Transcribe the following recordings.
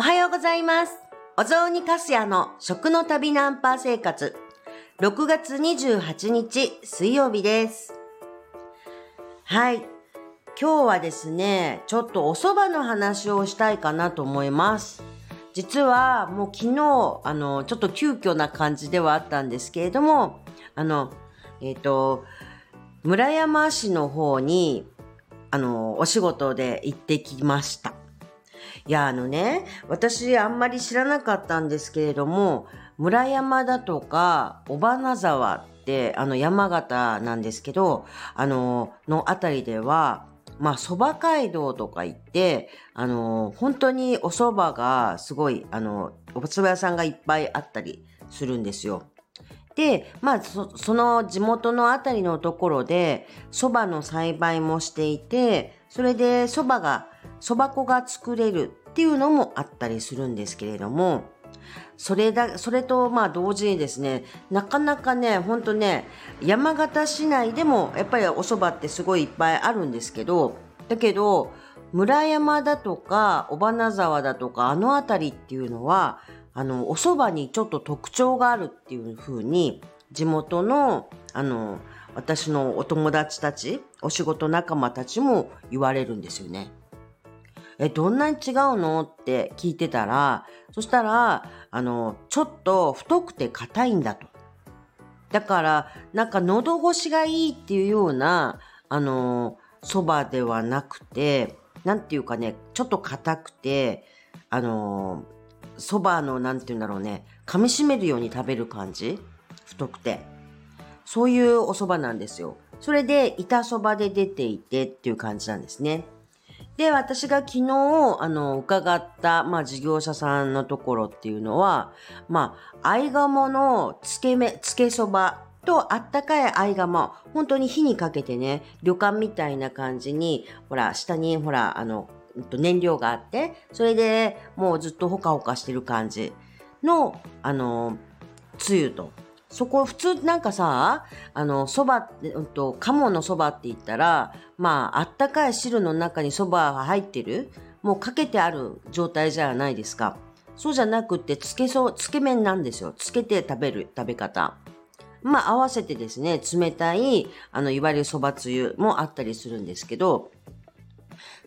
おはようございます。お雑煮かすやの食の旅ナンパ生活。6月28日水曜日です。はい。今日はですね、ちょっとお蕎麦の話をしたいかなと思います。実はもう昨日、あの、ちょっと急遽な感じではあったんですけれども、あの、えっ、と、村山市の方に、あの、お仕事で行ってきました。いや、あのね、私あんまり知らなかったんですけれども、村山だとか、尾花沢って、あの、山形なんですけど、あの、のあたりでは、まあ、蕎麦街道とか行って、あの、本当にお蕎麦がすごい、あの、お蕎麦屋さんがいっぱいあったりするんですよ。で、まあ、そその地元のあたりのところで、蕎麦の栽培もしていて、それで蕎麦が、蕎麦粉が作れるっていうのもあったりするんですけれども、それだ、それとまあ同時にですね、なかなかね、ほんとね、山形市内でもやっぱりお蕎麦ってすごいいっぱいあるんですけど、だけど、村山だとか、尾花沢だとか、あの辺りっていうのは、あの、お蕎麦にちょっと特徴があるっていう風に、地元の、あの、私のお友達たち、お仕事仲間たちも言われるんですよね。え、どんなに違うの？って聞いてたら、そしたら、あの、ちょっと太くて硬いんだと。だから、なんか喉越しがいいっていうような、あの、蕎麦ではなくて、なんていうかね、ちょっと硬くて、あの、蕎麦の、なんていうんだろうね、噛み締めるように食べる感じ？太くて。そういうお蕎麦なんですよ。それで、板蕎麦で出ていてっていう感じなんですね。で、私が昨日、あの、伺った、まあ、事業者さんのところっていうのは、まあ、合鴨のつけめ、つけそばとあったかい合鴨、本当に火にかけてね、旅館みたいな感じに、ほら、下に、ほら、あの、燃料があって、それでもうずっとほかほかしてる感じの、あの、つゆと、そこ普通なんかさ、あの、蕎麦って、うんと、鴨の蕎麦って言ったら、まあ、あったかい汁の中に蕎麦が入ってる、もうかけてある状態じゃないですか。そうじゃなくて、つけそう、つけ麺なんですよ。つけて食べる食べ方。まあ、合わせてですね、冷たい、あの、いわゆる蕎麦つゆもあったりするんですけど、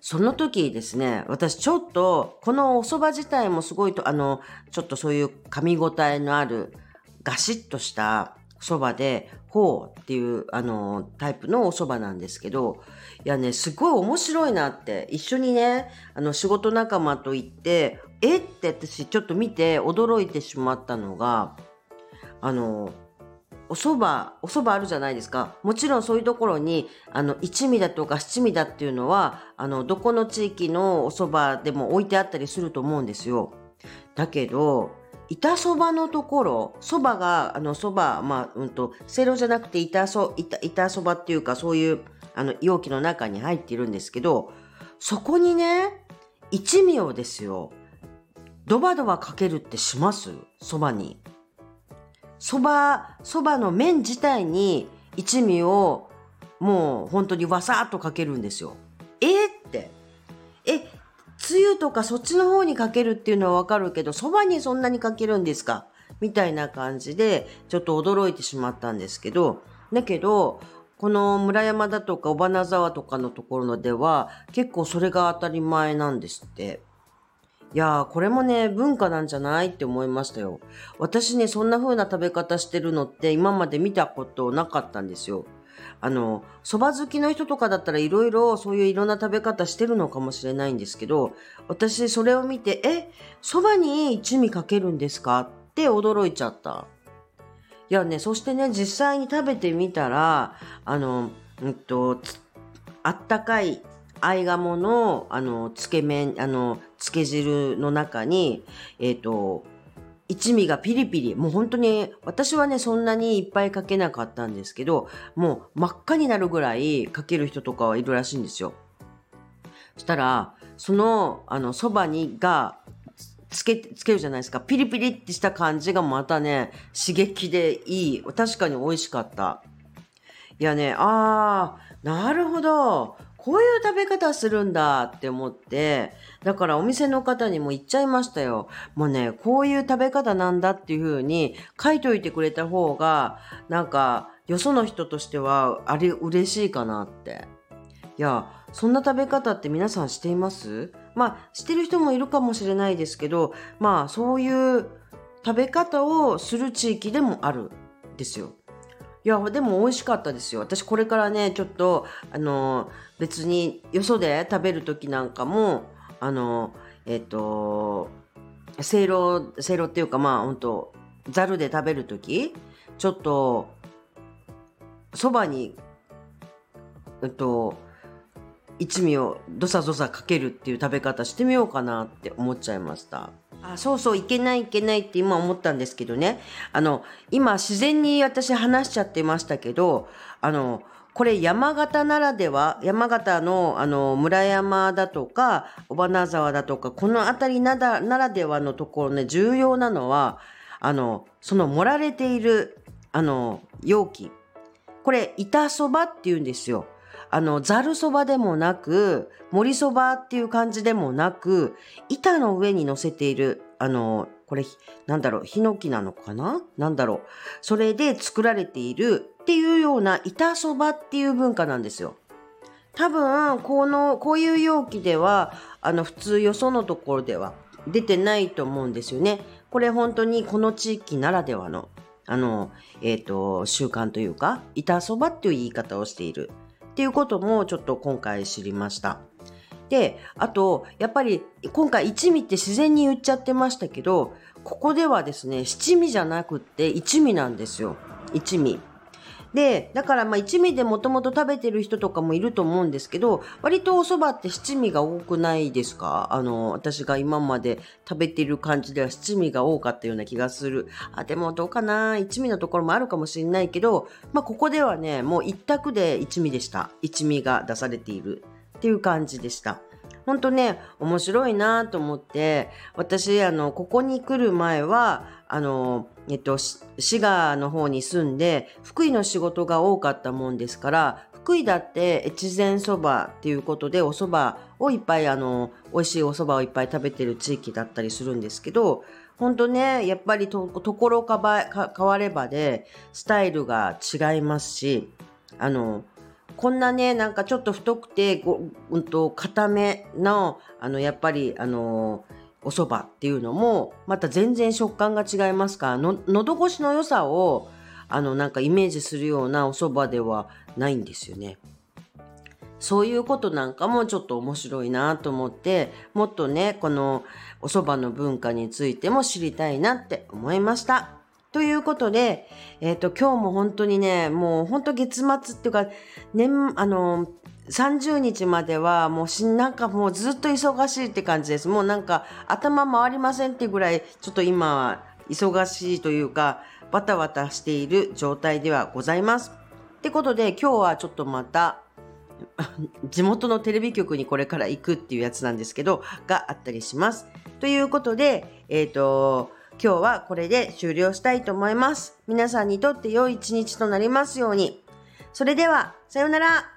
その時ですね、私ちょっと、このお蕎麦自体もすごいと、あの、ちょっとそういう噛み応えのある、ガシッとした蕎麦で、ほうっていう、あの、タイプのお蕎麦なんですけど、いやね、すごい面白いなって、一緒にね、あの、仕事仲間と行って、えって私ちょっと見て驚いてしまったのが、あの、お蕎麦、お蕎麦あるじゃないですか。もちろんそういうところに、あの、一味だとか七味だっていうのは、あの、どこの地域のお蕎麦でも置いてあったりすると思うんですよ。だけど、板そばのところ、そばが、あの、そば、まあ、うんと、せいろじゃなくて板そ、板、板そばっていうか、そういう、あの、容器の中に入っているんですけど、そこにね、一味をですよ、ドバドバかけるってします？そばに。そば、そばの麺自体に一味をもう本当にわさっとかけるんですよ。えーって。え、つゆとかそっちの方にかけるっていうのはわかるけど、そばにそんなにかけるんですか？みたいな感じで、ちょっと驚いてしまったんですけど、だけど、この村山だとか尾花沢とかのところでは、結構それが当たり前なんですって。いやー、これもね、文化なんじゃないって思いましたよ。私ね、そんな風な食べ方してるのって今まで見たことなかったんですよ。あの、蕎麦好きの人とかだったらいろいろそういういろんな食べ方してるのかもしれないんですけど、私それを見て、え、蕎麦に一味かけるんですか？って驚いちゃった。いやね、そしてね、実際に食べてみたら、あの、うんと、あったかい合鴨の、あの、つけ麺、あの、つけ汁の中に、えっ、と、一味がピリピリ、もう本当に、私はね、そんなにいっぱいかけなかったんですけど、もう真っ赤になるぐらいかける人とかはいるらしいんですよ。そしたら、その、あの、そばにが、つけ、つけるじゃないですか。ピリピリってした感じがまたね、刺激でいい。確かに美味しかった。いやね、あー、なるほど。こういう食べ方するんだって思って、だからお店の方にも言っちゃいましたよ。もうね、こういう食べ方なんだっていう風に書いといてくれた方が、なんか、よその人としては、あれ嬉しいかなって。いや、そんな食べ方って皆さんしています？まあ、してる人もいるかもしれないですけど、まあ、そういう食べ方をする地域でもあるんですよ。いや、でも美味しかったですよ。私これからね、ちょっと、あの、別によそで食べる時なんかも、あの、えっ、と、せいろ、せいろっていうかまあ、ほんと、ざるで食べる時ちょっと、そばに、えっと、一味をどさどさかけるっていう食べ方してみようかなって思っちゃいました。あそうそう、いけないいけないって今思ったんですけどね。あの、今自然に私話しちゃってましたけど、あの、これ山形ならでは、山形のあの村山だとか、尾花沢だとか、この辺りならならではのところね、重要なのは、あの、その盛られている、あの、容器。これ、板そばって言うんですよ。あの、ざるそばでもなく、盛りそばっていう感じでもなく、板の上に乗せている、あの、これ、なんだろう、ヒノキなのかな？なんだろう。それで作られているっていうような板そばっていう文化なんですよ。多分、この、こういう容器では、あの、普通よそのところでは出てないと思うんですよね。これ本当にこの地域ならではの、あの、えっ、ー、と、習慣というか、板そばっていう言い方をしている。っていうこともちょっと今回知りました。で、あと、やっぱり今回一味って自然に言っちゃってましたけど、ここではですね、七味じゃなくって一味なんですよ。一味。で、だからまあ一味でもともと食べてる人とかもいると思うんですけど、割とお蕎麦って七味が多くないですか？あの、私が今まで食べてる感じでは七味が多かったような気がする。あ、でもどうかな？一味のところもあるかもしれないけど、まあここではね、もう一択で一味でした。一味が出されているっていう感じでした。ほんとね、面白いなと思って、私、あの、ここに来る前は、あの、えっと、滋賀の方に住んで、福井の仕事が多かったもんですから、福井だって越前そばっていうことでお蕎麦をいっぱいあの美味しいお蕎麦をいっぱい食べてる地域だったりするんですけど本当ねやっぱりとところかば変わればでスタイルが違いますしあのこんなねなんかちょっと太くてご、うんと、固めのあのやっぱりあのお蕎麦っていうのもまた全然食感が違いますからの喉越しの良さをあのなんかイメージするようなお蕎麦ではないんですよね。そういうことなんかもちょっと面白いなと思ってもっとねこのお蕎麦の文化についても知りたいなって思いました。ということで、えっ、ー、と今日も本当にねもう本当月末っていうか年あの30日まではもうしなんかもうずっと忙しいって感じです。もうなんか頭回りませんってぐらいちょっと今は忙しいというかバタバタしている状態ではございます。ってことで今日はちょっとまた 地元のテレビ局にこれから行くっていうやつなんですけどがあったりします。ということで、えっ、ー、と今日はこれで終了したいと思います。皆さんにとって良い一日となりますように。それでは、さようなら。